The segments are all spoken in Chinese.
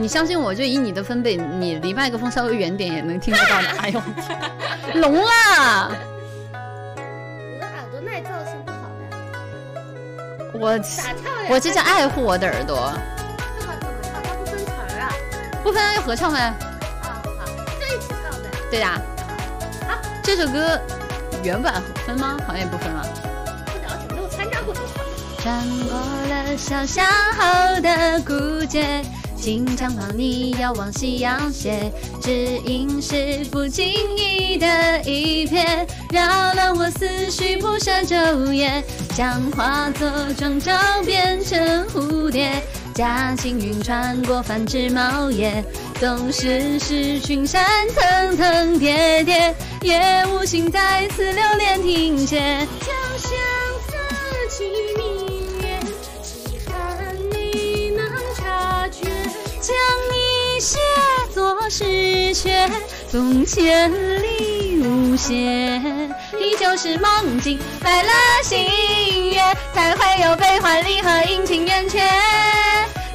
你相信我，就以你的分贝，你离麦克风稍微远点也能听得到的。哎呦，聋了！我的耳朵耐造性不好的。我我这叫爱护我的耳朵。这么怎么唱？它不分词儿啊？不分要合唱呗。啊好，就一起唱呗。对呀。啊，这首歌原版分吗？好像也不分了。不了解，没有参加过这场。穿过了小巷后的古街。经常帮你遥望夕阳斜，只因是不经意的一瞥，扰乱我思绪，不舍昼夜，像化作庄周变成蝴蝶，驾轻云穿过繁枝茂叶，总是是群山层层叠叠，也无心再次留恋停歇。诗阙，总千里无邪。你就是梦境白了心月，才会有悲欢离合阴晴圆缺。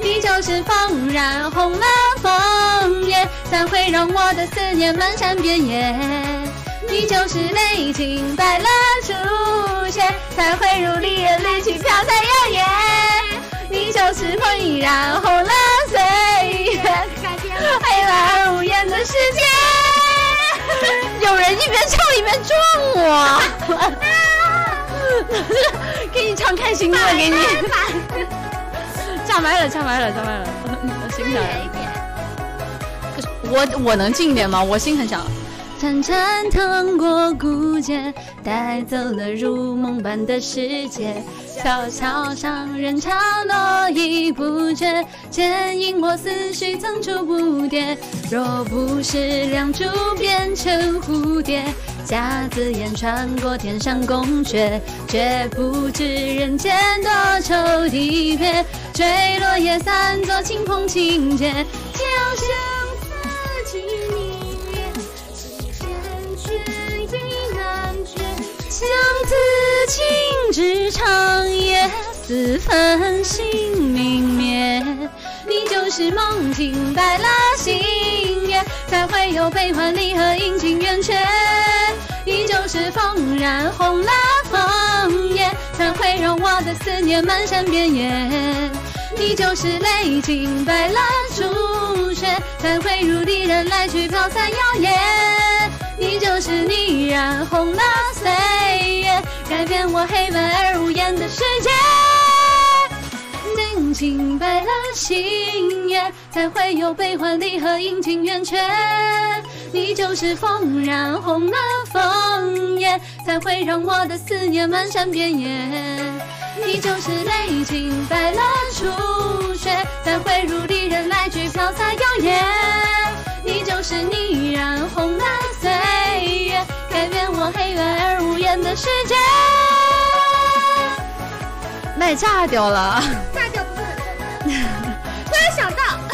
你就是风染红了枫叶，才会让我的思念漫山遍野。你就是泪浸白了初雪，才会如离人离去飘在遥远。你就是风染红一边唱一边撞我，给你唱开心的，给你。炸麦了，炸麦了，炸麦了，我心小一点。我我能近一点吗？我心很小。潺潺淌过古街，带走了如梦般的世界。小桥上人潮络绎不绝，牵引我思绪层出不穷。若不是两烛变成蝴蝶，夹子烟穿过天上宫阙，绝不知人间多愁离别。坠落叶散作清风情节，就像情至长夜，似繁星明灭。你就是梦境白了心月，才会有悲欢离合阴晴圆缺。你就是风染红了枫叶，才会让我的思念漫山遍野。你就是泪浸白了初雪，才会如离人来去飘散摇曳。你就是你染红了，黑白而无言的世界。宁静白了心月，才会有悲欢离合阴晴圆缺。你就是风染红了枫叶，才会让我的思念漫山遍野。你就是泪浸白了初雪，才会如离人来去飘洒摇曳。你就是你染红了岁月，改变我黑白而无言的世界。爱炸掉了。炸掉不是？很正常突然想到